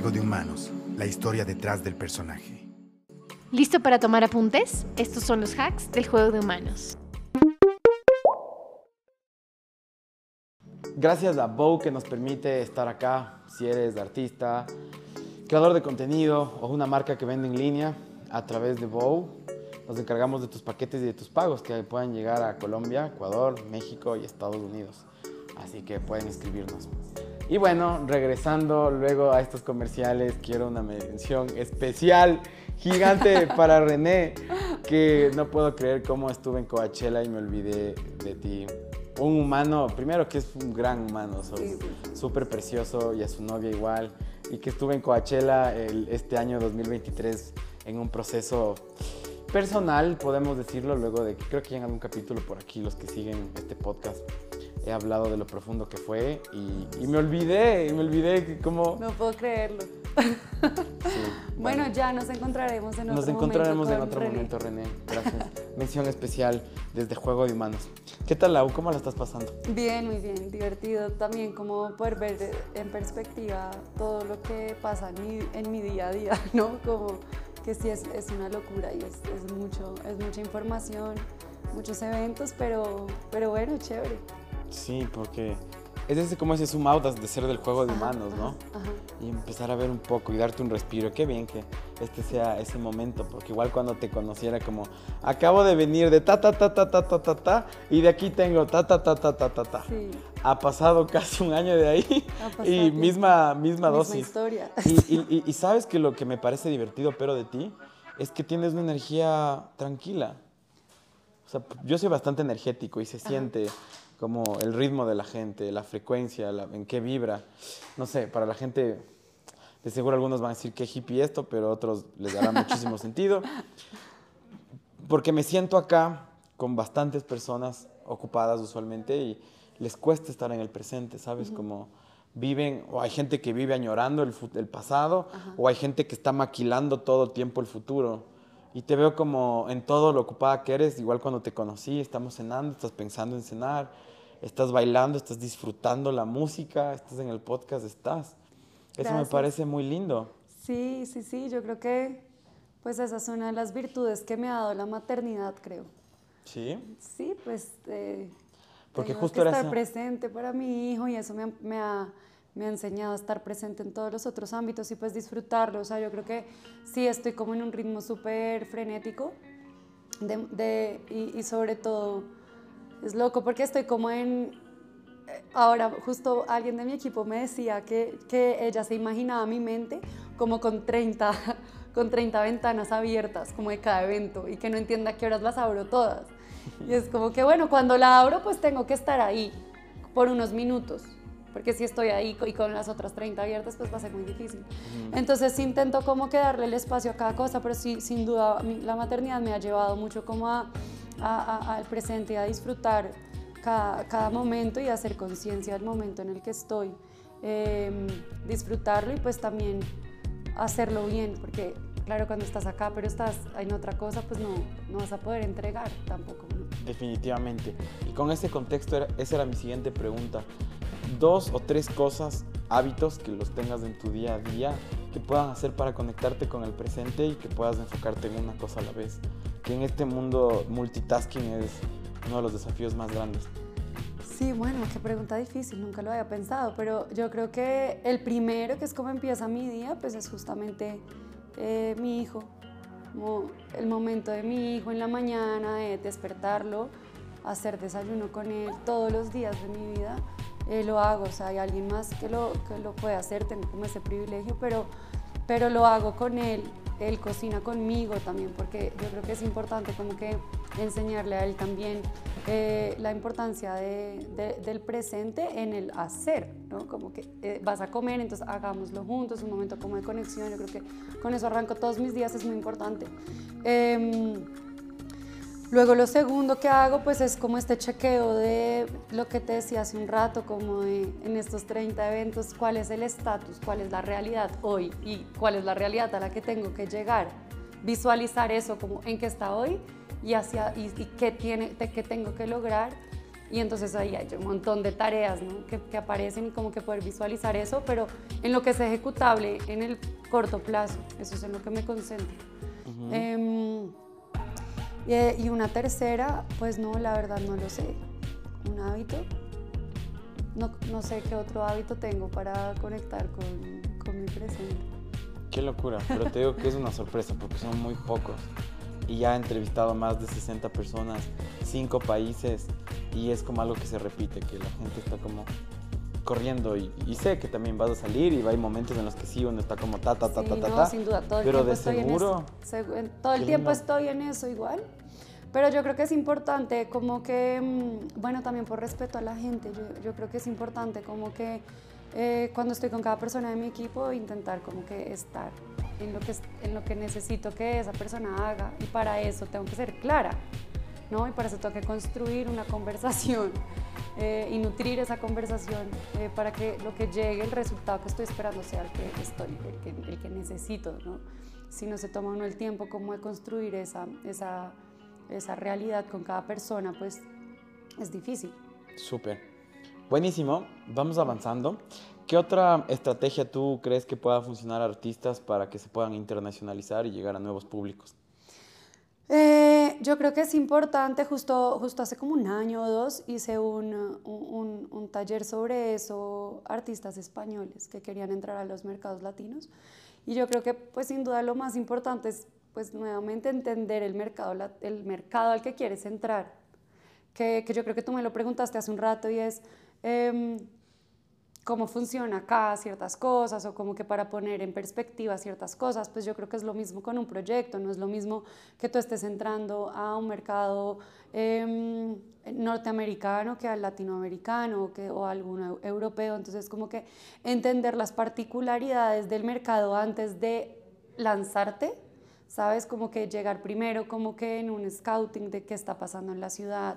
Juego de Humanos, la historia detrás del personaje. ¿Listo para tomar apuntes? Estos son los hacks del Juego de Humanos. Gracias a Bow que nos permite estar acá, si eres artista, creador de contenido o una marca que vende en línea a través de Bow. Nos encargamos de tus paquetes y de tus pagos que puedan llegar a Colombia, Ecuador, México y Estados Unidos. Así que pueden inscribirnos. Y bueno, regresando luego a estos comerciales, quiero una mención especial, gigante para René, que no puedo creer cómo estuve en Coachella y me olvidé de ti. Un humano, primero que es un gran humano, súper precioso y a su novia igual, y que estuve en Coachella este año 2023 en un proceso personal, podemos decirlo, luego de que creo que llegan un capítulo por aquí los que siguen este podcast he hablado de lo profundo que fue y, me olvidé, me olvidé cómo... No puedo creerlo. bueno, ya nos encontraremos en otro momento. Nos encontraremos en otro momento, René. Gracias. Mención especial desde Juego de Humanos. ¿Qué tal, Lau? ¿Cómo la estás pasando? Bien, muy bien. Divertido también como poder ver en perspectiva todo lo que pasa en mi, en mi día a día, ¿no? Como que sí es, es una locura y es, es, mucho, es mucha información, muchos eventos, pero, pero bueno, chévere. Sí, porque es ese como ese zoom out de ser del juego de humanos, ¿no? Y empezar a ver un poco y darte un respiro. Qué bien que este sea ese momento, porque igual cuando te conociera como acabo de venir de ta ta ta ta ta ta ta ta y de aquí tengo ta ta ta ta ta ta ta. Sí. Ha pasado casi un año de ahí y misma misma dosis. historia. Y, y, sabes que lo que me parece divertido, pero de ti, es que tienes una energía tranquila. O sea, yo soy bastante energético y se siente como el ritmo de la gente, la frecuencia, en qué vibra. No sé, para la gente, de seguro algunos van a decir que hippie esto, pero otros les dará muchísimo sentido. Porque me siento acá con bastantes personas ocupadas usualmente y les cuesta estar en el presente, ¿sabes? Como viven, o hay gente que vive añorando el, el pasado, o hay gente que está maquilando todo el tiempo el futuro. Y te veo como en todo lo ocupada que eres, igual cuando te conocí, estamos cenando, estás pensando en cenar, estás bailando, estás disfrutando la música, estás en el podcast, estás. Eso me parece muy lindo. Sí, sí, sí, yo creo que pues esa es una de las virtudes que me ha dado la maternidad, creo. ¿Sí? Sí, pues eh, Porque tengo justo que estar presente para mi hijo y eso me me ha me ha enseñado a estar presente en todos los otros ámbitos y pues disfrutarlo. O sea, yo creo que sí estoy como en un ritmo súper frenético de, y, y, sobre todo es loco porque estoy como en... Eh, ahora, justo alguien de mi equipo me decía que, que ella se imaginaba mi mente como con 30, con 30 ventanas abiertas, como de cada evento, y que no entienda a qué horas las abro todas. Y es como que, bueno, cuando la abro, pues tengo que estar ahí por unos minutos porque si estoy ahí y con las otras 30 abiertas, pues va a ser muy difícil. Entonces intento como que darle el espacio a cada cosa, pero sí, sin duda la maternidad me ha llevado mucho como a, al presente a disfrutar cada, cada momento y a hacer conciencia del momento en el que estoy. Em, disfrutarlo y pues también hacerlo bien, porque claro, cuando estás acá, pero estás en otra cosa, pues no, no vas a poder entregar tampoco. Definitivamente. Y con ese contexto, esa era mi siguiente pregunta dos o tres cosas, hábitos que los tengas en tu día a día, que puedan hacer para conectarte con el presente y que puedas enfocarte en una cosa a la vez. Que en este mundo multitasking es uno de los desafíos más grandes. Sí, bueno, qué pregunta difícil, nunca lo había pensado, pero yo creo que el primero, que es como empieza mi día, pues es justamente eh, mi hijo, como el momento de mi hijo en la mañana, de despertarlo, hacer desayuno con él todos los días de mi vida eh, lo hago, o sea, hay alguien más que lo, que lo puede hacer, tengo como ese privilegio, pero, pero lo hago con él, él cocina conmigo también, porque yo creo que es importante como que enseñarle a él también eh, la importancia de, del presente en el hacer, ¿no? Como que eh, vas a comer, entonces hagámoslo juntos, un momento como de conexión, yo creo que con eso arranco todos mis días, es muy importante. Em, Luego lo segundo que hago pues es como este chequeo de lo que te decía hace un rato, como en estos 30 eventos, cuál es el estatus, cuál es la realidad hoy y cuál es la realidad a la que tengo que llegar. Visualizar eso como en qué está hoy y, hacia, y, qué, tiene, qué tengo que lograr Y entonces ahí hay un montón de tareas ¿no? que, que, aparecen y como que poder visualizar eso, pero en lo que es ejecutable en el corto plazo, eso es en lo que me concentro. eh, y, y, una tercera, pues no, la verdad no lo sé. Un hábito. No, no sé qué otro hábito tengo para conectar con, con mi presente. Qué locura, pero te digo que es una sorpresa porque son muy pocos y ya he entrevistado a más de 60 personas, 5 países y es como algo que se repite, que la gente está como corriendo y, y, sé que también vas a salir y hay momentos en los que sí uno está como ta ta ta sí, ta no, ta ta sin duda todo el pero tiempo de estoy seguro en eso. todo el tiempo estoy en eso igual pero yo creo que es importante como que mm, bueno también por respeto a la gente yo, yo creo que es importante como que eh, cuando estoy con cada persona de mi equipo intentar como que estar en lo que, en lo que necesito que esa persona haga y para eso tengo que ser clara, ¿no? Y para eso que construir una conversación eh, y nutrir esa conversación eh, para que lo que llegue, el resultado que estoy esperando sea el que, estoy, el que necesito, ¿no? Si no se toma uno el tiempo como de construir esa, esa, esa realidad con cada persona, pues es difícil. Súper. Buenísimo, vamos avanzando. ¿Qué otra estrategia tú crees que pueda funcionar a artistas para que se puedan internacionalizar y llegar a nuevos públicos? Eh, yo creo que es importante, justo, justo hace como un año o dos hice un, un, un, taller sobre eso, artistas españoles que querían entrar a los mercados latinos. Y yo creo que pues sin duda lo más importante es pues nuevamente entender el mercado, el mercado al que quieres entrar. Que, que yo creo que tú me lo preguntaste hace un rato y es... Eh, cómo funciona acá ciertas cosas o como que para poner en perspectiva ciertas cosas, pues yo creo que es lo mismo con un proyecto, no es lo mismo que tú estés entrando a un mercado eh, norteamericano que al latinoamericano que, o algún europeo, entonces como que entender las particularidades del mercado antes de lanzarte, ¿sabes? Como que llegar primero, como que en un scouting de qué está pasando en la ciudad,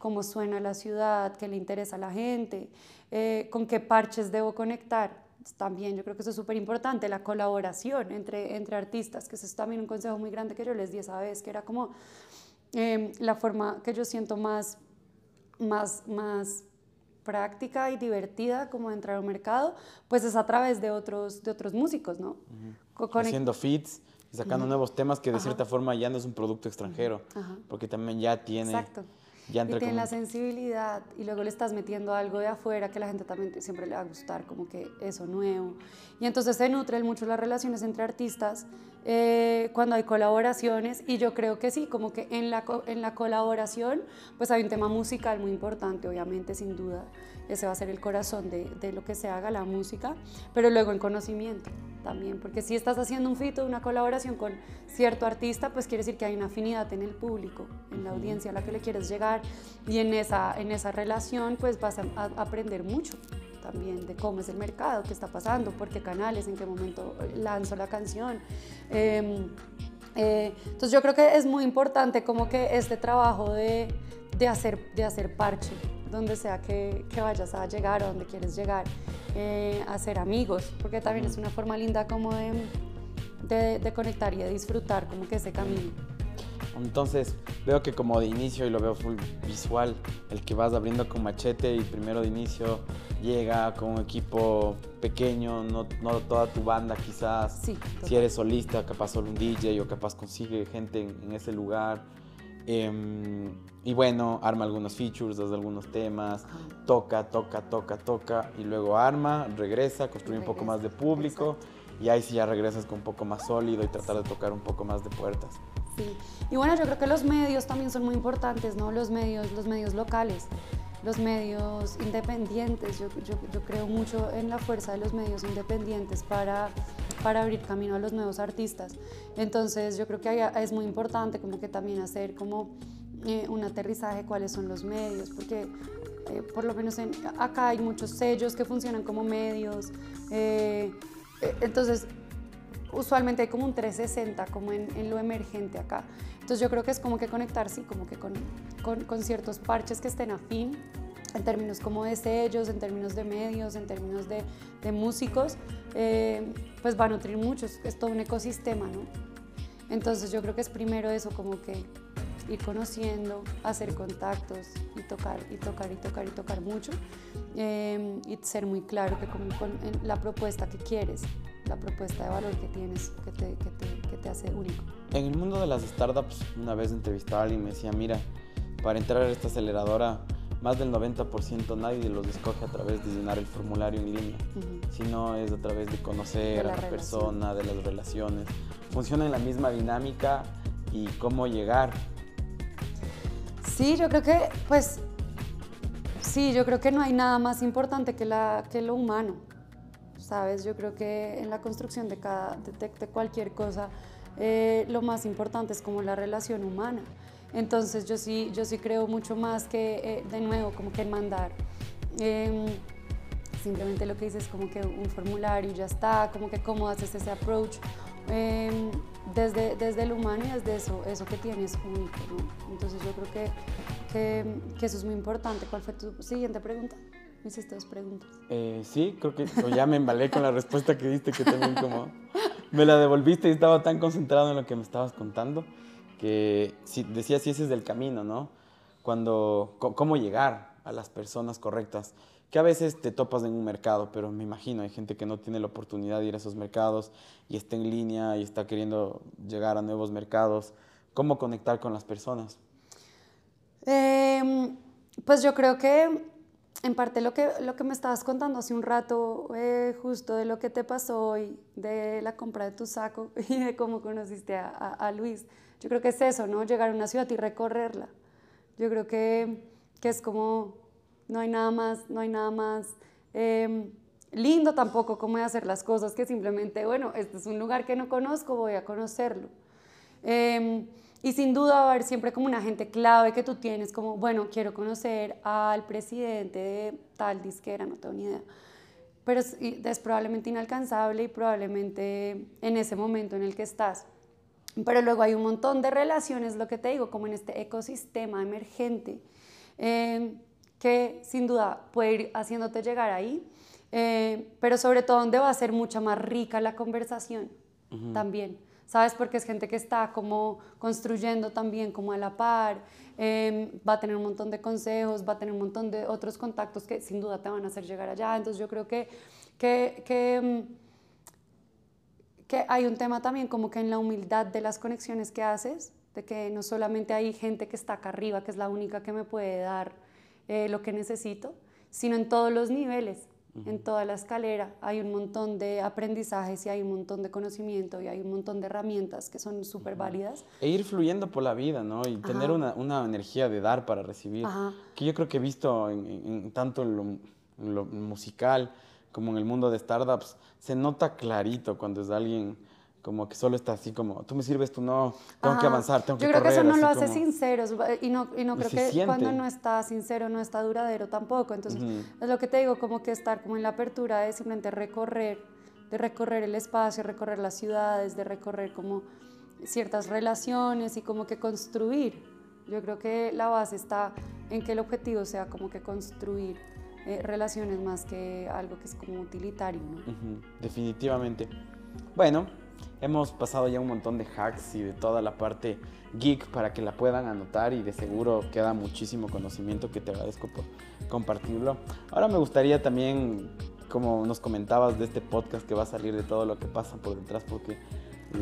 cómo suena la ciudad, qué le interesa a la gente, eh, con qué parches debo conectar. También yo creo que eso es súper importante, la colaboración entre, entre artistas, que eso es también un consejo muy grande que yo les di esa vez, que era como eh, la forma que yo siento más, más, más práctica y divertida como entrar al mercado, pues es a través de otros, de otros músicos, ¿no? Uh -huh. Haciendo feats y sacando uh -huh. nuevos temas que de Ajá. cierta forma ya no es un producto extranjero, Ajá. porque también ya tiene... Exacto. Ya y tiene como... la sensibilidad y luego le estás metiendo algo de afuera que la gente también siempre le va a gustar, como que eso nuevo. Y entonces se nutren mucho las relaciones entre artistas eh, cuando hay colaboraciones y yo creo que sí, como que en la, en la colaboración pues hay un tema musical muy importante, obviamente, sin duda. Ese va a ser el corazón de, de lo que se haga, la música, pero luego en conocimiento también, porque si estás haciendo un fito, una colaboración con cierto artista, pues quiere decir que hay una afinidad en el público, en la audiencia a la que le quieres llegar y en esa, en esa relación pues vas a, a aprender mucho también de cómo es el mercado, qué está pasando, por qué canales, en qué momento lanzo la canción. Eh, eh, entonces yo creo que es muy importante como que este trabajo de, de, hacer, de hacer parche, donde sea que, que vayas a llegar o donde quieres llegar, eh, hacer amigos, porque también es una forma linda como de, de, de conectar y de disfrutar como que ese camino. Entonces veo que como de inicio, y lo veo full visual, el que vas abriendo con machete y primero de inicio llega con un equipo pequeño, no, no toda tu banda quizás. Sí, si eres solista, capaz solo un DJ o capaz consigue gente en, en ese lugar. Eh, y bueno, arma algunos features, hace algunos temas, toca, toca, toca, toca, y luego arma, regresa, construye un poco más de público, Exacto. y ahí sí ya regresas con un poco más sólido y tratar de tocar un poco más de puertas. Sí. Y bueno, yo creo que los medios también son muy importantes, ¿no? Los medios, los medios locales, los medios independientes. Yo, yo, yo creo mucho en la fuerza de los medios independientes para, para abrir camino a los nuevos artistas. Entonces, yo creo que es muy importante como que también hacer como eh, un aterrizaje cuáles son los medios, porque eh, por lo menos en, acá hay muchos sellos que funcionan como medios. Eh, entonces, usualmente hay como un 360 como en, lo emergente acá. Entonces yo creo que es como que conectar, sí, como que con, con, ciertos parches que estén afín en términos como de sellos, en términos de medios, en términos de, de músicos, eh, pues va a nutrir mucho, es, es, todo un ecosistema, ¿no? Entonces yo creo que es primero eso, como que ir conociendo, hacer contactos y tocar y tocar y tocar y tocar mucho eh, y ser muy claro que con la propuesta que quieres, la propuesta de valor que tienes, que te, que te, que te hace único. En el mundo de las startups, una vez entrevistaba a alguien y me decía, mira, para entrar a esta aceleradora, más del 90% nadie los escoge a través de llenar el formulario en línea, sino es a través de conocer a la persona, de las relaciones. Funciona en la misma dinámica y cómo llegar. Sí, yo creo que, pues, sí, yo creo que no hay nada más importante que, la, que lo humano, ¿sabes? Yo creo que en la construcción de, cada, de, cualquier cosa, eh, lo más importante es como la relación humana. Entonces yo sí, yo sí creo mucho más que, eh, de nuevo, como que mandar. Em, simplemente lo que dices es como que un formulario ya está, como que cómo haces ese approach. Em, desde, desde el humano y desde eso, eso que tienes único. Entonces yo creo que, que, que, eso es muy importante. ¿Cuál fue tu siguiente pregunta? Hiciste dos preguntas. Eh, sí, creo que ya me embalé con la respuesta que diste, que también como me la devolviste y estaba tan concentrado en lo que me estabas contando que si, decía si ese es el camino, ¿no? Cuando, cómo llegar a las personas correctas, que a veces te topas en un mercado, pero me imagino, hay gente que no tiene la oportunidad de ir a esos mercados y está en línea y está queriendo llegar a nuevos mercados. ¿Cómo conectar con las personas? Em, pues yo creo que en parte lo que, lo que me estabas contando hace un rato, eh, justo de lo que te pasó hoy, de la compra de tu saco y de cómo conociste a, a Luis, yo creo que es eso, ¿no? Llegar a una ciudad y recorrerla. Yo creo que, que es como, no hay nada más, no hay nada más em, lindo tampoco como hacer las cosas que simplemente, bueno, este es un lugar que no conozco, voy a conocerlo. Em, y sin duda va a haber siempre como una gente clave que tú tienes, como, bueno, quiero conocer al presidente de tal disquera, no tengo ni idea. Pero es, es probablemente inalcanzable y probablemente en ese momento en el que estás. Pero luego hay un montón de relaciones, lo que te digo, como en este ecosistema emergente, eh, que sin duda puede ir haciéndote llegar ahí, eh, pero sobre todo donde va a ser mucha más rica la conversación también. ¿Sabes? Porque es gente que está como construyendo también como a la par, eh, va a tener un montón de consejos, va a tener un montón de otros contactos que sin duda te van a hacer llegar allá. Entonces yo creo que, que, mm, que hay un tema también como que en la humildad de las conexiones que haces, de que no solamente hay gente que está acá arriba, que es la única que me puede dar eh, lo que necesito, sino en todos los niveles, en toda la escalera. Hay un montón de aprendizajes y hay un montón de conocimiento y hay un montón de herramientas que son súper válidas. E ir fluyendo por la vida, ¿no? Y tener una, una, energía de dar para recibir, que yo creo que he visto en, tanto en lo musical, como en el mundo de startups, se nota clarito cuando es alguien como que solo está así como, tú me sirves, tú no, tengo que avanzar, tengo que Yo creo que eso no lo hace sincero y no, y no creo que cuando no está sincero no está duradero tampoco. Entonces, es lo que te digo, como que estar como en la apertura de simplemente recorrer, de recorrer el espacio, recorrer las ciudades, de recorrer como ciertas relaciones y como que construir. Yo creo que la base está en que el objetivo sea como que construir eh, relaciones más que algo que es como utilitario. ¿no? Definitivamente. Bueno, hemos pasado ya un montón de hacks y de toda la parte geek para que la puedan anotar y de seguro queda muchísimo conocimiento que te agradezco por compartirlo. Ahora me gustaría también, como nos comentabas de este podcast que va a salir de todo lo que pasa por detrás, porque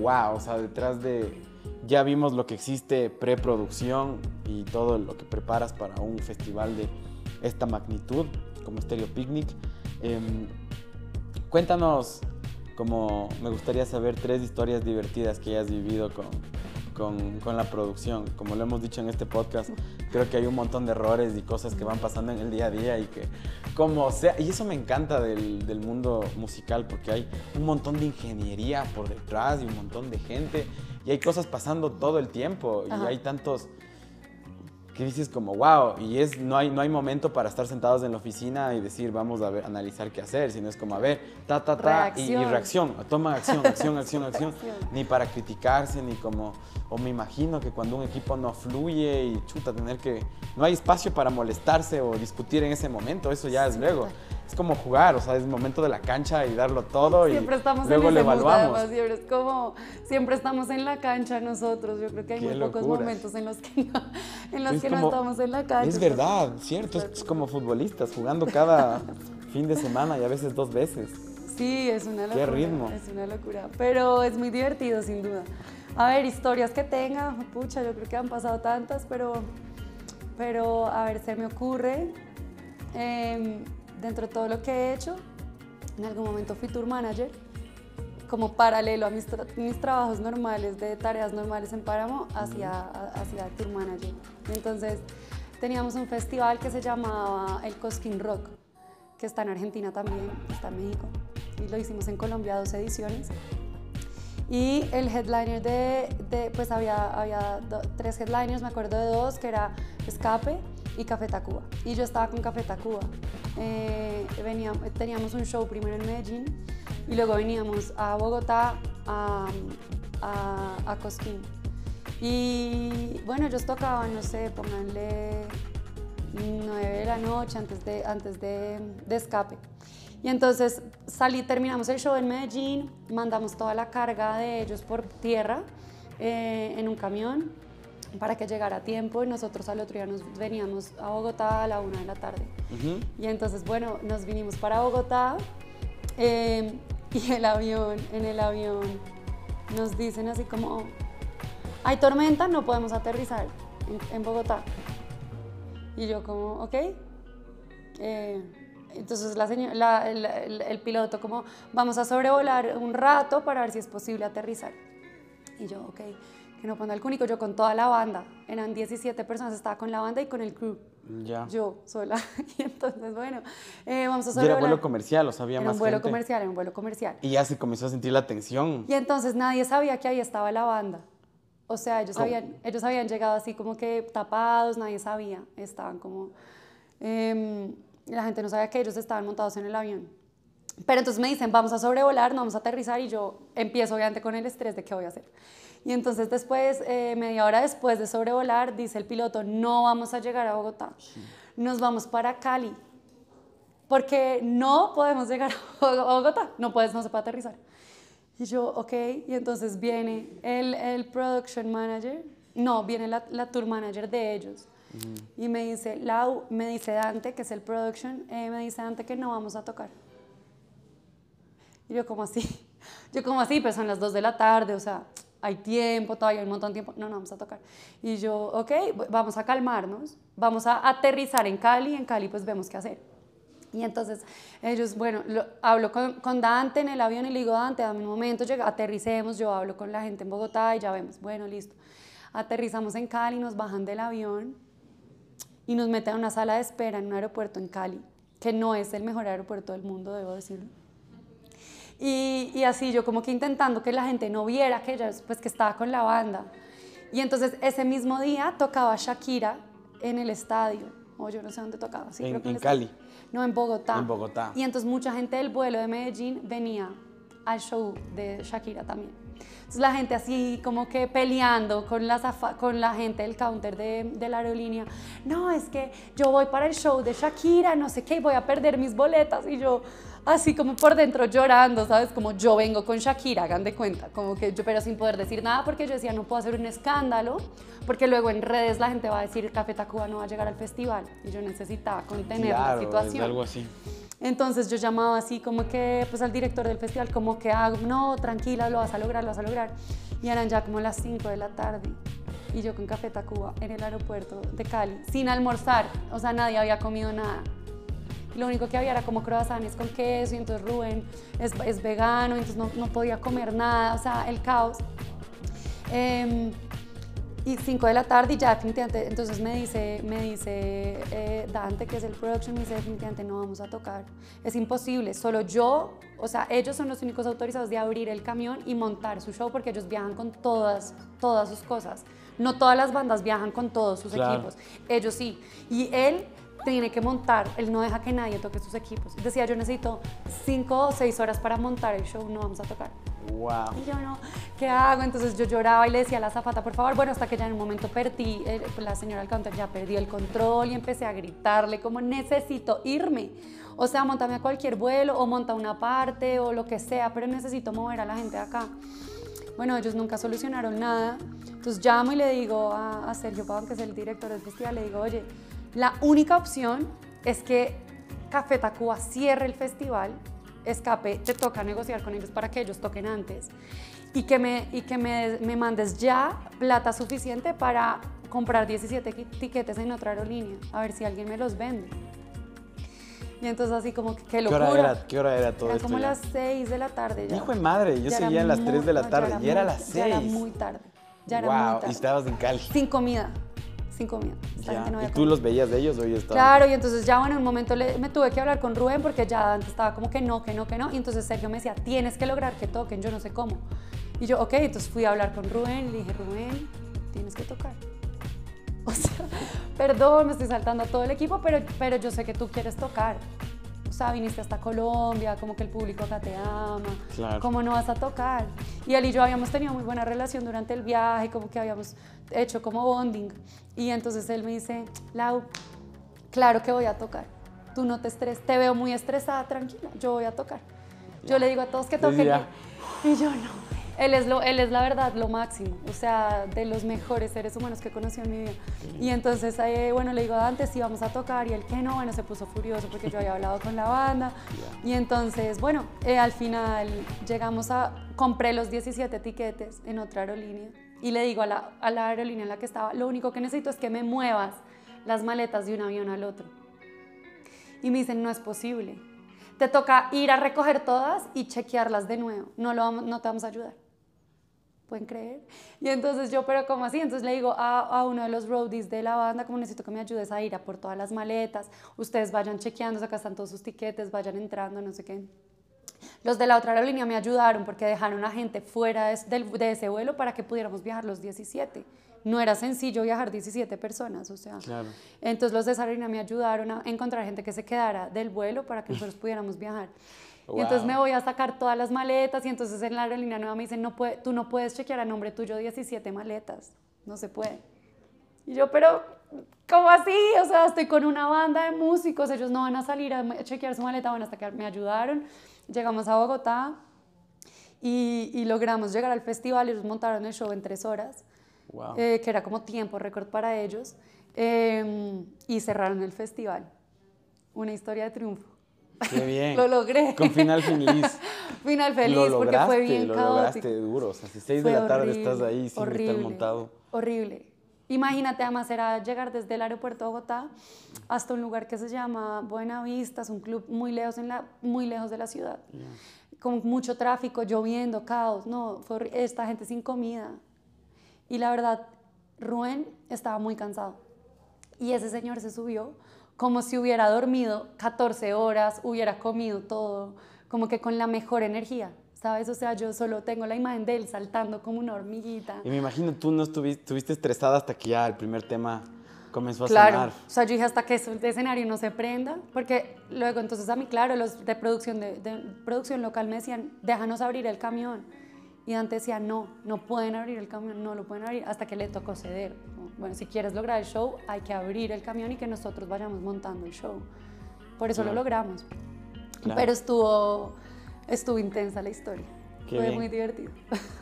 wow, o sea, detrás de ya vimos lo que existe preproducción y todo lo que preparas para un festival de esta magnitud como Stereo Picnic. Em, cuéntanos, como me gustaría saber tres historias divertidas que hayas vivido con, con, con, la producción. Como lo hemos dicho en este podcast, creo que hay un montón de errores y cosas que van pasando en el día a día y que como sea, y eso me encanta del, del mundo musical porque hay un montón de ingeniería por detrás y un montón de gente y hay cosas pasando todo el tiempo y hay tantos que dices como, wow, y es, no, hay, no hay momento para estar sentados en la oficina y decir, vamos a ver, analizar qué hacer, sino es como, a ver, ta, ta, ta, y, reacción, toma acción, acción, acción, acción, ni para criticarse, ni como, o me imagino que cuando un equipo no fluye y chuta, tener que, no hay espacio para molestarse o discutir en ese momento, eso ya es luego. Es como jugar, o sea, es momento de la cancha y darlo todo Siempre y estamos luego en mood, evaluamos. además, siempre es como, siempre estamos en la cancha nosotros. Yo creo que hay Qué muy pocos momentos en los que no, en los Es que no estamos en la cancha. Es verdad, cierto, es, es como futbolistas jugando cada fin de semana y a veces dos veces. Sí, es una locura. Qué ritmo. Es una locura. Pero es muy divertido, sin duda. A ver, historias que tenga, pucha, yo creo que han pasado tantas, pero, pero a ver, se me ocurre, em, dentro de todo lo que he hecho, en algún momento fui tour manager, como paralelo a mis, tra- mis trabajos normales, de tareas normales en Páramo, hacia, hacia tour manager. Entonces teníamos un festival que se llamaba el Cosquín Rock, que está en Argentina también, está en México, y lo hicimos en Colombia dos ediciones. Y el headliner de, de- pues había, había do- tres headliners, me acuerdo de dos, que era Escape y Café Tacuba. Y yo estaba con Café Tacuba. Eh, venía- teníamos un show primero en Medellín y luego veníamos a Bogotá a, a, a Cosquín. Y bueno, ellos tocaban, no sé, pónganle 9 de la noche antes de, antes de, de escape. Y entonces salí, terminamos el show en Medellín, mandamos toda la carga de ellos por tierra eh, en un camión para que llegara a tiempo y nosotros al otro día nos veníamos a Bogotá a la una de la tarde. Y entonces, bueno, nos vinimos para Bogotá eh, y el avión, en el avión nos dicen así como, hay tormenta, no podemos aterrizar en, en Bogotá. Y yo como, ok. Eh, entonces la seño- la- el, el- el piloto como, vamos a sobrevolar un rato para ver si es posible aterrizar. Y yo, ok, que no el cúnico, yo con toda la banda. Eran 17 personas, estaba con la banda y con el crew. Ya. Yo sola. Y entonces, bueno, eh, vamos a Y era sobrevolar. vuelo comercial, o sea, había Era más un vuelo gente. comercial, era un vuelo comercial. Y ya se comenzó a sentir la tensión. Y entonces nadie sabía que ahí estaba la banda. O sea, ellos, ¿Cómo? habían, ellos habían llegado así como que tapados, nadie sabía. Estaban como... em, la gente no sabía que ellos estaban montados en el avión. Pero entonces me dicen, vamos a sobrevolar, no vamos a aterrizar y yo empiezo obviamente con el estrés de qué voy a hacer. Y entonces después, eh, media hora después de sobrevolar, dice el piloto, no vamos a llegar a Bogotá, nos vamos para Cali, porque no podemos llegar a Bogotá, no, puedes, no se puede aterrizar. Y yo, ok, y entonces viene el, el production manager, no, viene la, la tour manager de ellos. Y me dice, Lau, me dice Dante, que es el production, eh, me dice Dante que no vamos a tocar. Y yo, como así? Yo, como así? Pues son las 2 de la tarde, o sea, hay tiempo, todavía hay un montón de tiempo. No, no, vamos a tocar. Y yo, ok, vamos a calmarnos, vamos a aterrizar en Cali, en Cali pues vemos qué hacer. Y entonces ellos, bueno, lo- hablo con, con Dante en el avión y le digo, Dante, dame un momento, llega, aterricemos, yo hablo con la gente en Bogotá y ya vemos, bueno, listo. Aterrizamos en Cali, nos bajan del avión y nos meten a una sala de espera en un aeropuerto en Cali, que no es el mejor aeropuerto del mundo, debo decirlo. Y, y así yo como que intentando que la gente no viera que ella pues que estaba con la banda. Y entonces ese mismo día tocaba Shakira en el estadio, o yo no sé dónde tocaba. sí, En- creo que en. Cali. No, en Bogotá. En Bogotá. Y entonces mucha gente del vuelo de Medellín venía al show de Shakira también. Entonces la gente así como que peleando con la, zafa- con la gente del counter de, de la aerolínea. No, es que yo voy para el show de Shakira, no sé qué, voy a perder mis boletas. Y yo así como por dentro llorando, ¿sabes? Como yo vengo con Shakira, hagan de cuenta. Como que yo, pero sin poder decir nada porque yo decía, no puedo hacer un escándalo. Porque luego en redes la gente va a decir, Café Tacuba no va a llegar al festival. Y yo necesitaba contener Claro, la situación. algo así. Entonces yo llamaba así como que, pues al director del festival, como que, ah, no, tranquila, lo vas a lograr, lo vas a lograr. Y eran ya como las 5 de la tarde. Y yo con Café Tacuba en el aeropuerto de Cali, sin almorzar. O sea, nadie había comido nada. Lo único que había era como croissants con queso, y entonces Rubén es, es vegano, entonces no, no podía comer nada, o sea, el caos. Em, y 5 de la tarde y ya definitivamente, entonces me dice, me dice eh, Dante, que es el production, me dice definitivamente no vamos a tocar. Es imposible, solo yo, o sea, ellos son los únicos autorizados de abrir el camión y montar su show porque ellos viajan con todas, todas sus cosas. No todas las bandas viajan con todos sus Claro. equipos, ellos sí. Y él tiene que montar, él no deja que nadie toque sus equipos. Decía, yo necesito 5 o 6 horas para montar el show, no vamos a tocar. Wow. Y yo no, ¿qué hago? Entonces yo lloraba y le decía a la zafata, por favor, bueno, hasta que ya en un momento perdí, eh, la señora del counter ya perdió el control y empecé a gritarle como necesito irme. O sea, montame a cualquier vuelo o monta una parte o lo que sea, pero necesito mover a la gente de acá. Bueno, ellos nunca solucionaron nada. Entonces llamo y le digo a, a Sergio Pavón, que es el director del festival, le digo, oye, la única opción es que Café Tacuba cierre el festival, escape, te toca negociar con ellos para que ellos toquen antes y que me, y que me, me mandes ya plata suficiente para comprar 17 tiquetes en otra aerolínea, a ver si alguien me los vende. Y entonces así como que qué ¿Qué locura. hora era, ¿Qué hora era todo Era esto? como ya? las 6 de la tarde ya. Hijo de madre, yo Ya seguía era a las 3 de la muy- tarde ya y era muy- las Ya era 6. muy tarde. Ya era wow, muy y tarde. estabas en Cali. Sin comida. Sin comida. Esta gente no ¿Y había tú comido. los veías de ellos o ellos estaban? Claro, y entonces ya bueno, en un momento le- me tuve que hablar con Rubén porque ya antes estaba como que no, que no, que no. Y entonces Sergio me decía, tienes que lograr que toquen, yo no sé cómo. Y yo, ok, entonces fui a hablar con Rubén y le dije, Rubén, tienes que tocar. O sea, perdón, me estoy saltando a todo el equipo, pero, pero yo sé que tú quieres tocar. Sea, viniste hasta Colombia, como que el público acá te ama. Claro. ¿Cómo no vas a tocar? Y él y yo habíamos tenido muy buena relación durante el viaje, como que habíamos hecho como bonding. Y entonces él me dice, Lau, claro que voy a tocar. Tú no te estreses, te veo muy estresada, tranquila, yo voy a tocar. Yo le digo a todos que toquen. Y yo no. Él es, lo, él es la verdad lo máximo, o sea, de los mejores seres humanos que he conocido en mi vida. Y entonces, eh, bueno, le digo a Dante si vamos a tocar y él que no, bueno, se puso furioso porque yo había hablado con la banda. Y entonces, bueno, eh, al final llegamos a, compré los 17 tiquetes en otra aerolínea y le digo a la, a la aerolínea en la que estaba, lo único que necesito es que me muevas las maletas de un avión al otro. Y me dicen, no es posible. Te toca ir a recoger todas y chequearlas de nuevo. No, lo vamos- no te vamos a ayudar. ¿Pueden creer? Y entonces yo, pero ¿cómo así? Entonces le digo a, a uno de los roadies de la banda, como necesito que me ayudes a ir a por todas las maletas, ustedes vayan chequeando, acá están todos sus tiquetes, vayan entrando, no sé qué. Los de la otra aerolínea me ayudaron porque dejaron a gente fuera de, del- de ese vuelo para que pudiéramos viajar los 17. No era sencillo viajar 17 personas, o sea. Claro. Entonces los de esa aerolínea me ayudaron a encontrar gente que se quedara del vuelo para que nosotros pudiéramos viajar. Y entonces me voy a sacar todas las maletas y entonces en la aerolínea nueva me dicen, no puede, tú no puedes chequear a nombre tuyo 17 maletas, no se puede. Y yo, pero, ¿cómo así? O sea, estoy con una banda de músicos, ellos no van a salir a chequear su maleta, bueno, hasta que me ayudaron. Llegamos a Bogotá y, y logramos llegar al festival, ellos montaron el show en tres horas, Wow. eh, que era como tiempo récord para ellos, eh, y cerraron el festival. Una historia de triunfo. Qué bien. Lo logré. Con final feliz. Final feliz lo porque lograste, fue bien lo caótico. lograste duro. O sea, si 6 de la tarde horrible, estás ahí sin horrible, estar montado. Horrible. Imagínate, además era llegar desde el aeropuerto de Bogotá hasta un lugar que se llama Buenavista, es un club muy lejos, en la, muy lejos de la ciudad, con mucho tráfico, lloviendo, caos, no, fue esta gente sin comida. Y la verdad, Rubén estaba muy cansado. Y ese señor se subió como si hubiera dormido 14 horas, hubiera comido todo, como que con la mejor energía, ¿sabes? O sea, yo solo tengo la imagen de él saltando como una hormiguita. Y me imagino tú no estuviste, estuviste estresada hasta que ya el primer tema comenzó a Claro, sonar. o sea, yo dije hasta que eso de escenario no se prenda, porque luego entonces a mí, claro, los de producción, de, de producción local me decían, déjanos abrir el camión. Y Dante decía, no, no pueden abrir el camión, no lo pueden abrir, hasta que le tocó ceder. Bueno, si quieres lograr el show, hay que abrir el camión y que nosotros vayamos montando el show. Por eso Claro. lo logramos. Claro. Pero estuvo, estuvo intensa la historia. Qué Fue bien. muy divertido.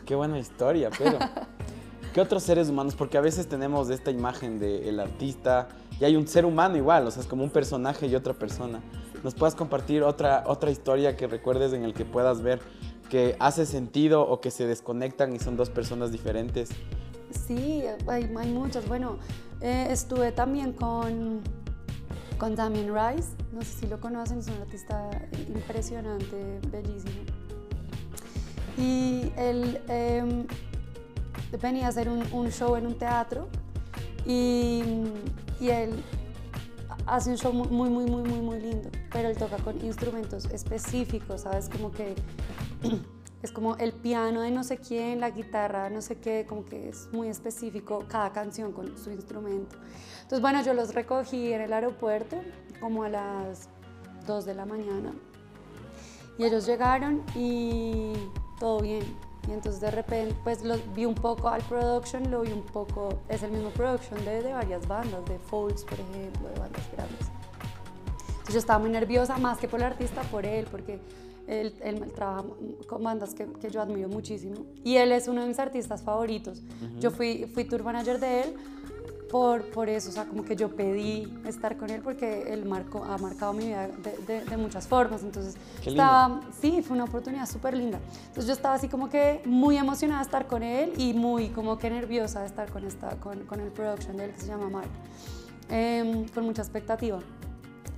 Qué buena historia, pero ¿qué otros seres humanos? Porque a veces tenemos esta imagen del artista y hay un ser humano igual, o sea, es como un personaje y otra persona. ¿Nos puedes compartir otra, otra historia que recuerdes en el que puedas ver que hace sentido o que se desconectan y son dos personas diferentes? Sí, hay, hay muchas. Bueno, eh, estuve también con, con Damien Rice, no sé si lo conocen, es un artista impresionante, bellísimo. Y él em, venía a hacer un, un show en un teatro y, y él hace un show mu- muy, muy, muy, muy, muy lindo, pero él toca con instrumentos específicos, ¿sabes? Como que es como el piano de no sé quién, la guitarra, no sé qué, como que es muy específico cada canción con su instrumento. Entonces, bueno, yo los recogí en el aeropuerto como a las 2 de la mañana y ellos llegaron y todo bien. Y entonces de repente, pues los vi un poco al production, lo vi un poco, es el mismo production de, de varias bandas, de Folds, por ejemplo, de bandas grandes. Entonces yo estaba muy nerviosa, más que por el artista, por él, porque él, él trabaja con bandas que, que, yo admiro muchísimo. Y él es uno de mis artistas favoritos. Yo fui, fui tour manager de él por, por eso, o sea, como que yo pedí estar con él porque él marcó, ha marcado mi vida de, de, muchas formas. Entonces, estaba, sí, fue una oportunidad súper linda. Entonces yo estaba así como que muy emocionada de estar con él y muy como que nerviosa de estar con, esta, con, con el production de él que se llama Mark, eh, con mucha expectativa.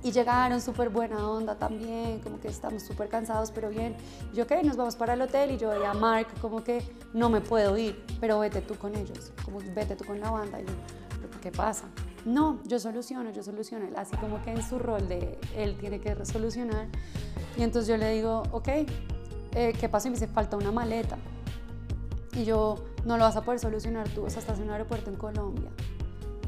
Y llegaron súper buena onda también, como que estamos súper cansados, pero bien. Yo, ok, nos vamos para el hotel y yo veía a Mark como que no me puedo ir, pero vete tú con ellos, como vete tú con la banda. Y yo, ¿qué pasa? No, yo soluciono, yo soluciono. Así como que en su rol de él tiene que solucionar. Y entonces yo le digo, ok, eh, ¿qué pasa? Y me dice, falta una maleta. Y yo, no lo vas a poder solucionar tú, o sea, estás en un aeropuerto en Colombia.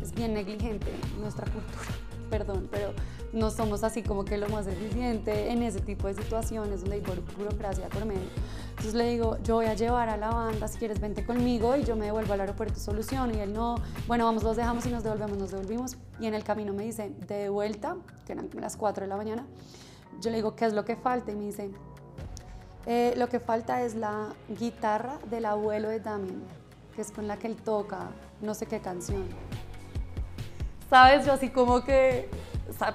Es bien negligente nuestra cultura, perdón, pero no somos así como que lo más eficiente en ese tipo de situaciones donde hay burocracia por medio. Entonces le digo, yo voy a llevar a la banda, si quieres vente conmigo y yo me devuelvo al aeropuerto y soluciono. Y él no, bueno, vamos, los dejamos y nos devolvemos, nos devolvimos. Y en el camino me dice, de vuelta, que eran las 4 de la mañana, yo le digo, ¿qué es lo que falta? Y me dice, eh, lo que falta es la guitarra del abuelo de Damien, que es con la que él toca no sé qué canción. ¿Sabes? Yo así como que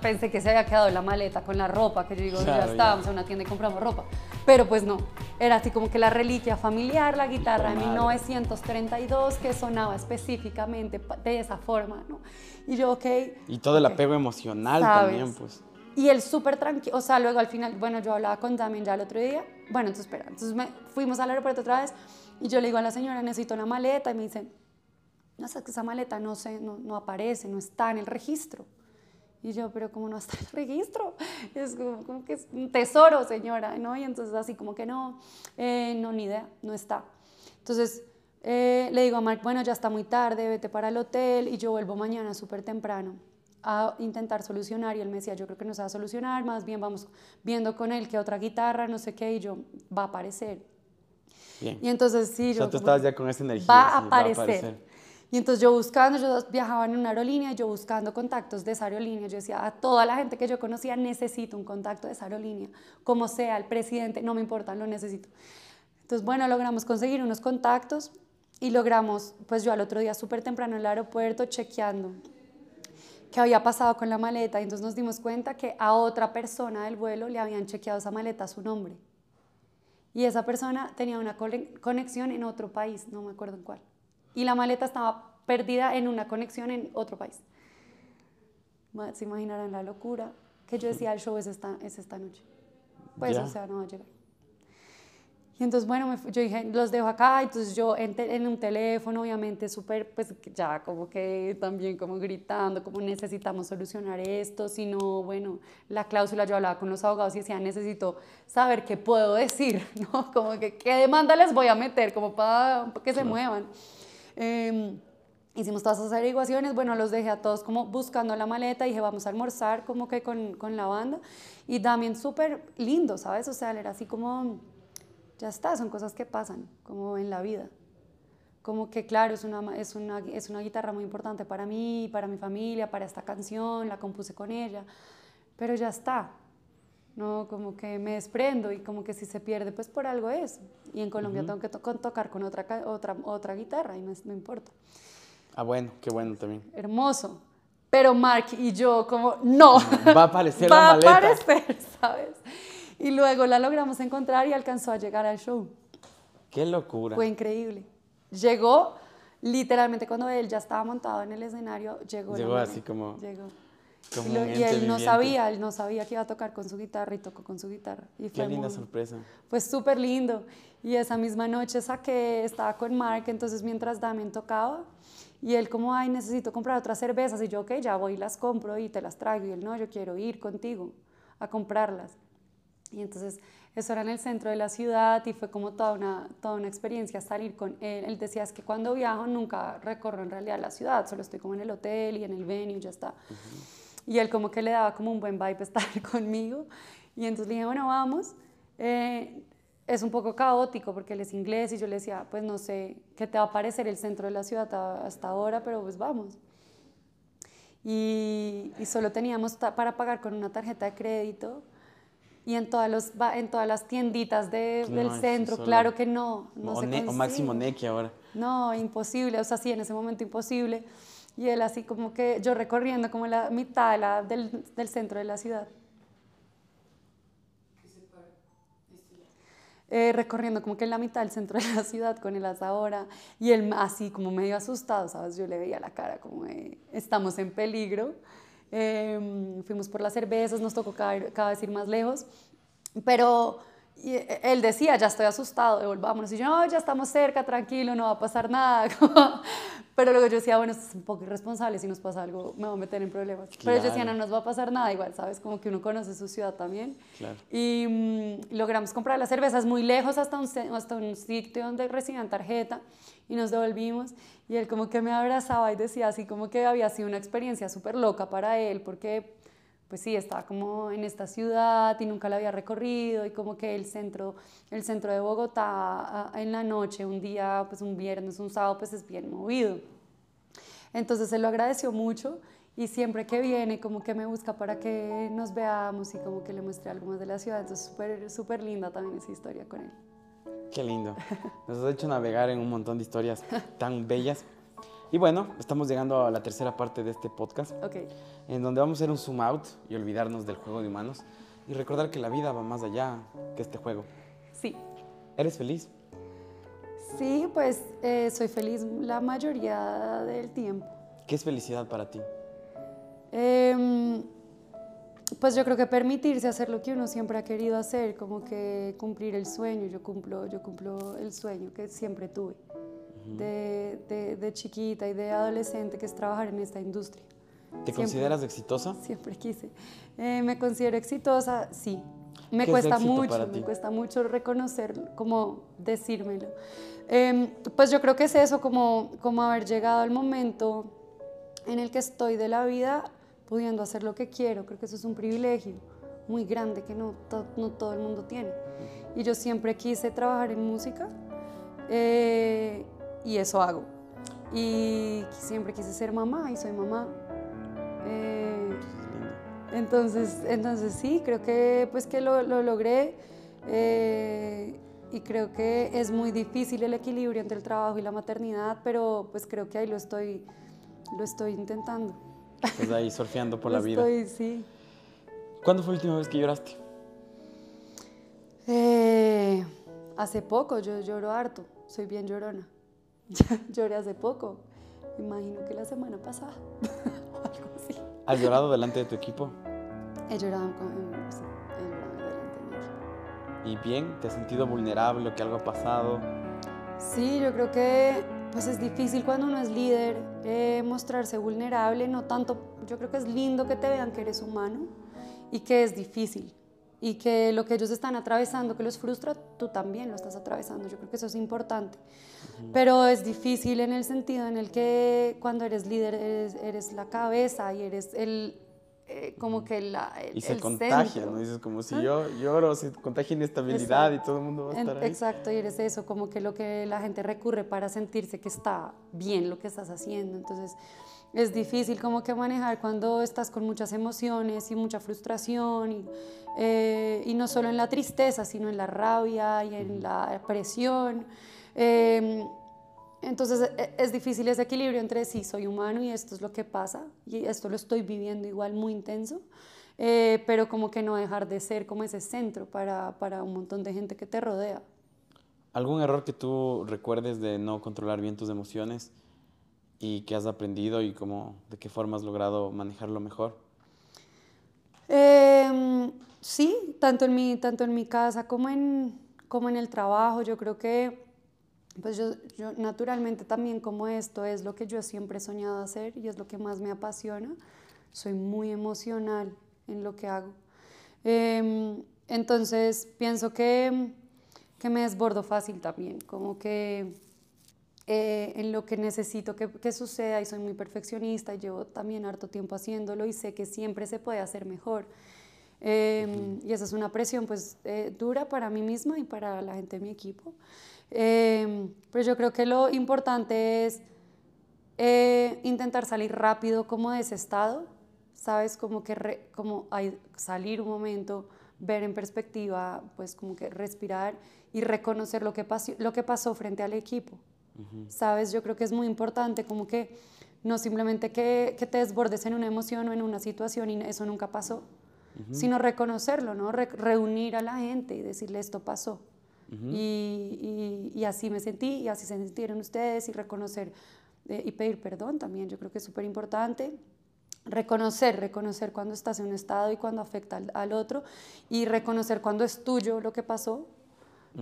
pensé que se había quedado la maleta con la ropa, que yo digo, ya estábamos en una tienda y compramos ropa. Pero pues no, era así como que la reliquia familiar, la guitarra de 1932 que sonaba específicamente de esa forma, ¿no? Y yo, ok. Y todo el apego emocional también, pues. Y él súper tranquilo, o sea, luego al final, bueno, yo hablaba con Damien ya el otro día, bueno, entonces espera, entonces me, fuimos al aeropuerto otra vez y yo le digo a la señora, necesito una maleta y me dice, no esa maleta no, sé, no, no aparece, no está en el registro. Y yo, pero como no está el registro, es como, que es un tesoro, señora, ¿no? Y entonces así como que no, eh, no, ni idea, no está. Entonces eh, le digo a Mark, bueno, ya está muy tarde, vete para el hotel y yo vuelvo mañana súper temprano a intentar solucionar y él me decía, yo creo que no se va a solucionar, más bien vamos viendo con él que otra guitarra, no sé qué, y yo, va a aparecer. Bien. Y entonces sí, yo... O sea, tú estabas ya con esa energía. Va, a, aparecer. va a aparecer. Y entonces yo buscando, yo viajaba en una aerolínea, yo buscando contactos de esa aerolínea, yo decía, a toda la gente que yo conocía necesito un contacto de esa aerolínea, como sea, el presidente, no me importa, lo necesito. Entonces, bueno, logramos conseguir unos contactos y logramos, pues yo al otro día súper temprano en el aeropuerto chequeando qué había pasado con la maleta y entonces nos dimos cuenta que a otra persona del vuelo le habían chequeado esa maleta a su nombre. Y esa persona tenía una conexión en otro país, no me acuerdo en cuál y la maleta estaba perdida en una conexión en otro país. Se imaginarán la locura que yo decía, el show es esta, es esta noche. Pues, o sea, no va a llegar. Y entonces, bueno, yo dije, los dejo acá, entonces yo en, en un teléfono, obviamente, súper, pues ya como que también como gritando, como necesitamos solucionar esto, si no, bueno, la cláusula, yo hablaba con los abogados y decía, necesito saber qué puedo decir, ¿no? Como que qué demanda les voy a meter, como para que se muevan. Em, hicimos todas esas averiguaciones, bueno, los dejé a todos como buscando la maleta, dije, vamos a almorzar como que con, con la banda. Y también súper lindo, ¿sabes? O sea, era así como, ya está, son cosas que pasan, como en la vida. Como que, claro, es una, es una, es una guitarra muy importante para mí, para mi familia, para esta canción, la compuse con ella, pero ya está. ¿No? Como que me desprendo y como que si se pierde, pues por algo es. Y en Colombia tengo que tocar con otra, otra, otra guitarra y no, no, importa. Ah, bueno, qué bueno también. Hermoso. Pero Mark y yo como, no. Va a aparecer Va la maleta. Va a aparecer, ¿sabes? Y luego la logramos encontrar y alcanzó a llegar al show. Qué locura. Fue increíble. Llegó, literalmente cuando él ya estaba montado en el escenario, llegó. Llegó así como... Llegó y, él no sabía, él no sabía que iba a tocar con su guitarra y tocó con su guitarra. Y Qué linda sorpresa. Pues súper lindo. Y esa misma noche saqué, estaba con Mark, entonces mientras Damien tocaba, y él como, ay, necesito comprar otras cervezas. Y yo, ok, ya voy y las compro y te las traigo. Y él, no, yo quiero ir contigo a comprarlas. Y entonces eso era en el centro de la ciudad y fue como toda una, toda una experiencia salir con él. Él decía, es que cuando viajo nunca recorro en realidad la ciudad, solo estoy como en el hotel y en el venue, ya está. Y él como que le daba como un buen vibe estar conmigo. Y entonces le dije, bueno, vamos. Eh, es un poco caótico porque él es inglés y yo le decía, pues no sé qué te va a parecer el centro de la ciudad hasta ahora, pero pues vamos. y, y solo teníamos para pagar con una tarjeta de crédito. Y en todas, los, en todas las tienditas de- No, del centro, solo- claro que no. no o, se ne- o máximo. Neki ahora. No, imposible, o sea, sí, en ese momento imposible. Y él así como que yo recorriendo como la mitad de la- del, del centro de la ciudad. Eh, recorriendo como que en la mitad del centro de la ciudad con él hasta ahora y él así como medio asustado, ¿sabes? Yo le veía la cara como de, estamos en peligro. Eh, fuimos por las cervezas, nos tocó cada, cada vez ir más lejos, pero y eh, él decía, ya estoy asustado, devolvámonos. Y yo, no, ya estamos cerca, tranquilo, no va a pasar nada. Pero luego yo decía, bueno, esto es un poco irresponsable, si nos pasa algo me voy a meter en problemas. Pero yo decía, no nos va a pasar nada igual, ¿sabes? Como que uno conoce su ciudad también. Claro. Y mm, logramos comprar las cervezas muy lejos hasta un, hasta un sitio donde recibían tarjeta y nos devolvimos. Y él como que me abrazaba y decía así como que había sido una experiencia súper loca para él porque pues sí, estaba como en esta ciudad y nunca la había recorrido y como que el centro, el centro de Bogotá a- en la noche, un día, pues un viernes, un sábado, pues es bien movido. Entonces él lo agradeció mucho y siempre que viene como que me busca para que nos veamos y como que le muestre algo más de la ciudad. Entonces súper, súper linda también esa historia con él. Qué lindo. Nos has hecho navegar en un montón de historias tan bellas. Y bueno, estamos llegando a la tercera parte de este podcast, Ok, en donde vamos a hacer un zoom out y olvidarnos del juego de humanos y recordar que la vida va más allá que este juego. sí. ¿Eres feliz? Sí, pues eh, soy feliz la mayoría del tiempo. ¿Qué es felicidad para ti? Em, pues yo creo que permitirse hacer lo que uno siempre ha querido hacer, como que cumplir el sueño. Yo cumplo, yo cumplo el sueño que siempre tuve de, de- de chiquita y de adolescente, que es trabajar en esta industria. ¿Te Siempre. consideras exitosa? Siempre quise. Eh, me considero exitosa, sí. Me ¿Qué es cuesta mucho, me cuesta mucho reconocer, como decírmelo. Em, pues yo creo que es eso, como, como haber llegado al momento en el que estoy de la vida pudiendo hacer lo que quiero. Creo que eso es un privilegio muy grande que no, to- no todo el mundo tiene. Y yo siempre quise trabajar en música eh, y eso hago. Y siempre quise ser mamá y soy mamá. Eh, entonces, entonces sí, creo que pues que lo, lo logré eh, y creo que es muy difícil el equilibrio entre el trabajo y la maternidad, pero pues creo que ahí lo estoy, lo estoy intentando. Estás ahí surfeando por la vida. Estoy, sí. ¿Cuándo fue la última vez que lloraste? Eh, hace poco, yo lloro harto, soy bien llorona. Lloré hace poco, me imagino que la semana pasada o algo así. ¿Has llorado delante de tu equipo? He llorado, con, eh, sí, he llorado delante de mi equipo. ¿Y bien? ¿Te has sentido vulnerable o que algo ha pasado? Sí, yo creo que pues es difícil cuando uno es líder eh, mostrarse vulnerable, no tanto, yo creo que es lindo que te vean que eres humano y que es difícil y que lo que ellos están atravesando, que los frustra, tú también lo estás atravesando, yo creo que eso es importante. Pero es difícil en el sentido en el que cuando eres líder eres, eres la cabeza y eres el, eh, como que la, el, Y se el contagia, centro. ¿no? Dices como si yo lloro, se contagia inestabilidad y todo el mundo va a estar ahí. Exacto, y eres eso, como que lo que la gente recurre para sentirse que está bien lo que estás haciendo. Entonces, es difícil como que manejar cuando estás con muchas emociones y mucha frustración, y, eh, y no solo en la tristeza, sino en la rabia y en la presión. Eh, entonces e- es difícil ese equilibrio entre sí, soy humano y esto es lo que pasa y esto lo estoy viviendo igual muy intenso, eh, pero como que no dejar de ser como ese centro para, para un montón de gente que te rodea. ¿Algún error que tú recuerdes de no controlar bien tus emociones y que has aprendido y cómo, de qué forma has logrado manejarlo mejor? Em, sí, tanto en, mi, tanto en mi casa como en, como en el trabajo, yo creo que pues yo, yo naturalmente también como esto es lo que yo siempre he soñado hacer y es lo que más me apasiona, soy muy emocional en lo que hago. Em, entonces pienso que, que me desbordo fácil también, como que eh, en lo que necesito que, que suceda y soy muy perfeccionista y llevo también harto tiempo haciéndolo y sé que siempre se puede hacer mejor. Eh, Y esa es una presión pues eh, dura para mí misma y para la gente de mi equipo. Eh, pero yo creo que lo importante es eh, intentar salir rápido como de ese estado, ¿sabes? Como que como hay, salir un momento, ver en perspectiva, pues como que respirar y reconocer lo que, pasó, lo que pasó frente al equipo, ¿sabes? Yo creo que es muy importante como que no simplemente que, que, te desbordes en una emoción o en una situación y eso nunca pasó, sino reconocerlo, ¿no? reunir a la gente y decirle esto pasó. Y, y, y, así me sentí y así se sintieron ustedes y reconocer eh, y pedir perdón también, yo creo que es súper importante. Reconocer, reconocer cuando estás en un estado y cuando afecta al, otro y reconocer cuando es tuyo lo que pasó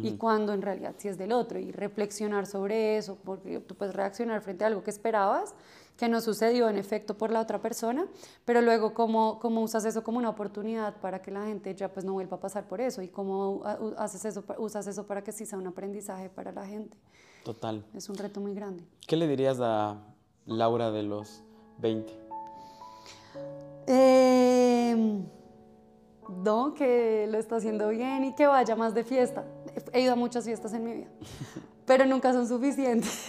y cuando en realidad sí es del otro y reflexionar sobre eso, porque tú puedes reaccionar frente a algo que esperabas, que no sucedió en efecto por la otra persona, pero luego cómo, cómo usas eso como una oportunidad para que la gente ya pues no vuelva a pasar por eso y cómo haces eso, usas eso para que sí sea un aprendizaje para la gente. Total. Es un reto muy grande. ¿Qué le dirías a Laura de los 20? Em, no, que lo está haciendo bien y que vaya más de fiesta. He ido a muchas fiestas en mi vida, pero nunca son suficientes.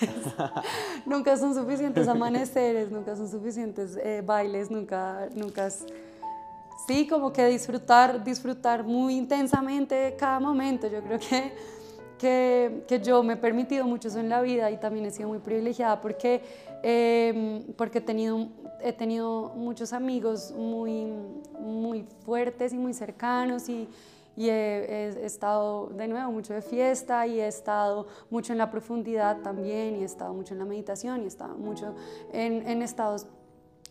nunca son suficientes amaneceres, nunca son suficientes eh, bailes, nunca, nunca. Sí, como que disfrutar, disfrutar muy intensamente cada momento. Yo creo que que, yo me he permitido mucho eso en la vida y también he sido muy privilegiada porque, eh, porque he, tenido, he tenido muchos amigos muy, muy fuertes y muy cercanos y, y he, he, estado de nuevo mucho de fiesta y he estado mucho en la profundidad también y he estado mucho en la meditación y he estado mucho en, en estados,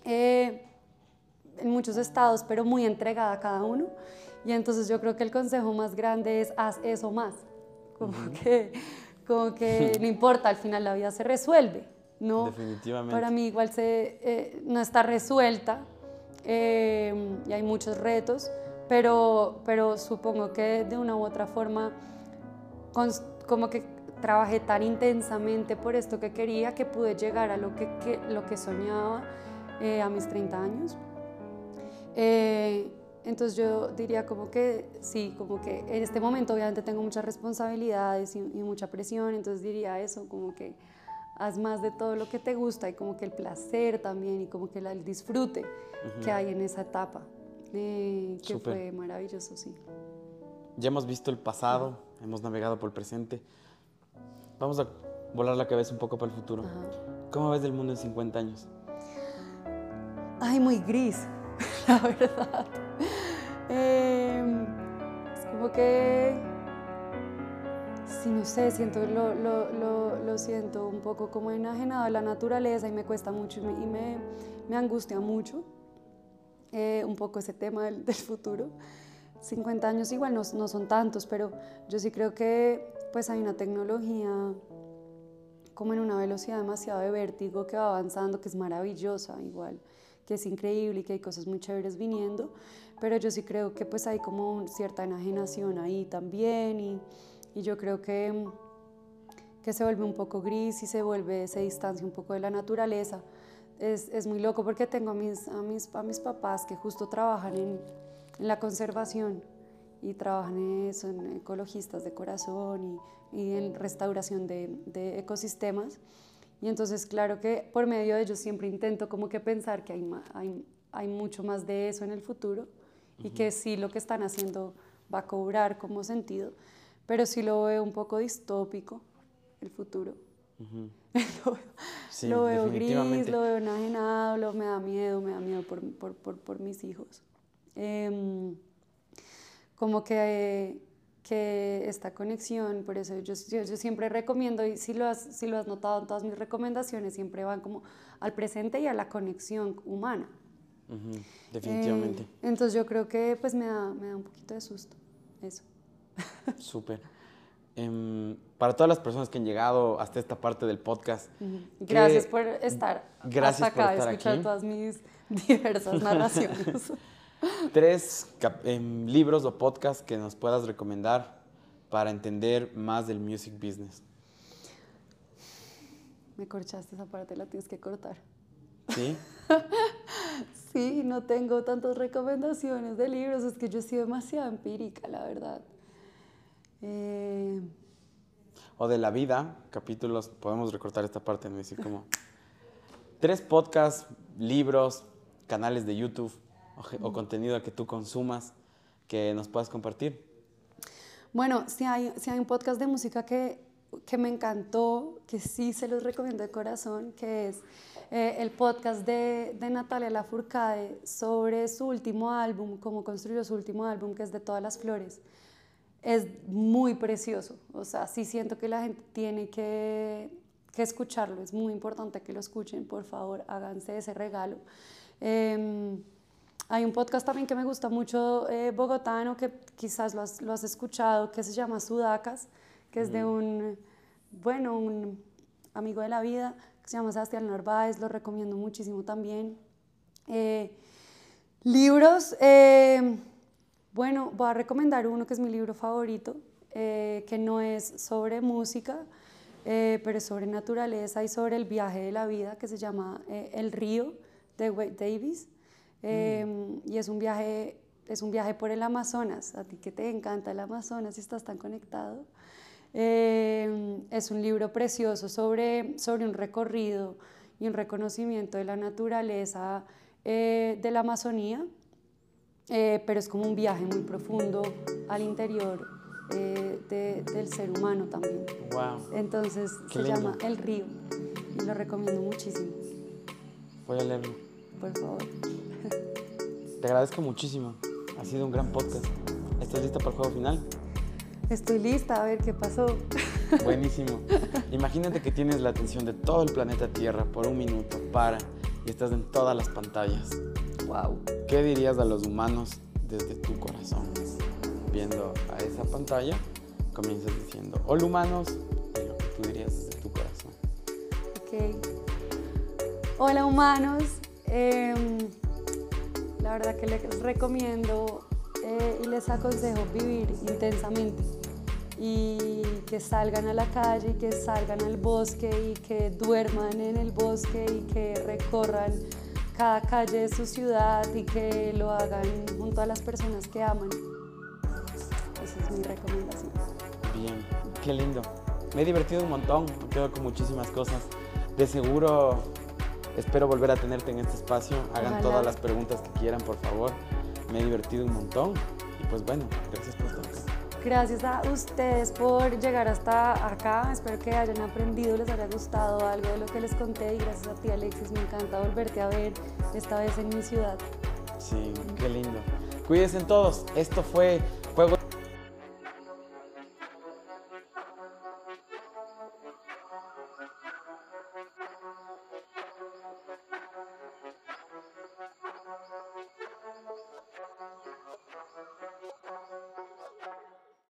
eh, en muchos estados, pero muy entregada a cada uno. Y entonces yo creo que el consejo más grande es haz eso más como que, como que no importa, al final la vida se resuelve, ¿no? Definitivamente. Para mí igual se, eh, no está resuelta eh, y hay muchos retos, pero, pero supongo que de una u otra forma, como que trabajé tan intensamente por esto que quería que pude llegar a lo que, que lo que soñaba eh, a mis 30 años. Entonces yo diría como que sí, como que en este momento obviamente tengo muchas responsabilidades y, mucha presión, entonces diría eso, como que haz más de todo lo que te gusta y como que el placer también y como que el disfrute que hay en esa etapa, eh, que fue maravilloso, sí. Ya hemos visto el pasado, hemos navegado por el presente. Vamos a volar la cabeza un poco para el futuro. ¿Cómo ves el mundo en 50 años? Ay, muy gris, la verdad. Em, es como que, si no sé, siento, lo, lo, lo, lo, siento un poco como enajenado a la naturaleza y me cuesta mucho y me, me, angustia mucho eh, un poco ese tema del, futuro. 50 años igual no, no son tantos, pero yo sí creo que pues hay una tecnología como en una velocidad demasiado de vértigo que va avanzando, que es maravillosa igual, que es increíble y que hay cosas muy chéveres viniendo pero yo sí creo que pues hay como cierta enajenación ahí también y, y yo creo que, que se vuelve un poco gris y se vuelve, se distancia un poco de la naturaleza. Es, es muy loco porque tengo a mis, a mis, a mis papás que justo trabajan en, en la conservación y trabajan en eso, en ecologistas de corazón y, y en restauración de, de, ecosistemas. Y entonces, claro que por medio de ellos siempre intento como que pensar que hay, hay, hay mucho más de eso en el futuro y que sí lo que están haciendo va a cobrar como sentido, pero sí lo veo un poco distópico el futuro. lo, veo gris, lo veo enajenado, lo, me da miedo, me da miedo por, por, por, por mis hijos. Eh, como que, que esta conexión, por eso yo, yo, yo, siempre recomiendo, y si lo, has, si lo has notado en todas mis recomendaciones, siempre van como al presente y a la conexión humana. Definitivamente. Eh, entonces yo creo que pues me da, me da un poquito de susto eso. Súper. Eh, para todas las personas que han llegado hasta esta parte del podcast. Gracias por estar gracias hasta acá, por escuchar todas mis diversas narraciones. Tres eh, libros o podcasts que nos puedas recomendar para entender más del music business. Me corchaste esa parte, la tienes que cortar. ¿Sí? sí, no tengo tantas recomendaciones de libros, es que yo he sido demasiado empírica, la verdad. Eh, o de la vida, capítulos, podemos recortar esta parte, ¿no? Decir como... tres podcasts, libros, canales de YouTube o, o contenido que tú consumas que nos puedas compartir. Bueno, si hay, si hay un podcast de música que, que me encantó, que sí se los recomiendo de corazón, que es eh, el podcast de, de Natalia Lafourcade sobre su último álbum, cómo construyó su último álbum, que es de todas las flores. Es muy precioso, o sea, sí siento que la gente tiene que, que escucharlo, es muy importante que lo escuchen, por favor, háganse ese regalo. Em, hay un podcast también que me gusta mucho, eh, bogotano, que quizás lo has, lo has escuchado, que se llama Sudacas, que es de un, bueno, un amigo de la vida, que se llama Sebastián Narváez, lo recomiendo muchísimo también. Eh, libros, eh, bueno, voy a recomendar uno que es mi libro favorito, eh, que no es sobre música, eh, pero es sobre naturaleza y sobre el viaje de la vida, que se llama eh, El río, de Wade Davis. Eh, Y es un, viaje, es un viaje por el Amazonas, a ti que te encanta el Amazonas y estás tan conectado. Eh, es un libro precioso sobre, sobre un recorrido y un reconocimiento de la naturaleza eh, de la Amazonía, eh, pero es como un viaje muy profundo al interior eh, de- del ser humano también. Wow. Entonces Qué se lindo. llama El Río y lo recomiendo muchísimo, Voy a leerlo. por favor. Te agradezco muchísimo. Ha sido un gran podcast. ¿Estás lista para el juego final? Estoy lista a ver qué pasó. Buenísimo. Imagínate que tienes la atención de todo el planeta Tierra por un minuto, para, y estás en todas las pantallas. Wow. ¿Qué dirías a los humanos desde tu corazón? Viendo a esa pantalla, comienzas diciendo, hola humanos, y lo que tú dirías desde tu corazón. Ok. Hola humanos. Em, la verdad que les recomiendo eh, y les aconsejo vivir intensamente y que salgan a la calle, y que salgan al bosque y que duerman en el bosque y que recorran cada calle de su ciudad y que lo hagan junto a las personas que aman. Esa es mi recomendación. Bien, qué lindo. Me he divertido un montón, me quedo con muchísimas cosas. De seguro espero volver a tenerte en este espacio. Hagan Ojalá. todas las preguntas que quieran, por favor. Me he divertido un montón. Y pues bueno, gracias por acá. Gracias a ustedes por llegar hasta acá. Espero que hayan aprendido, les haya gustado algo de lo que les conté y gracias a ti Alexis, me encanta volverte a ver esta vez en mi ciudad. Sí, qué lindo. Cuídense todos. Esto fue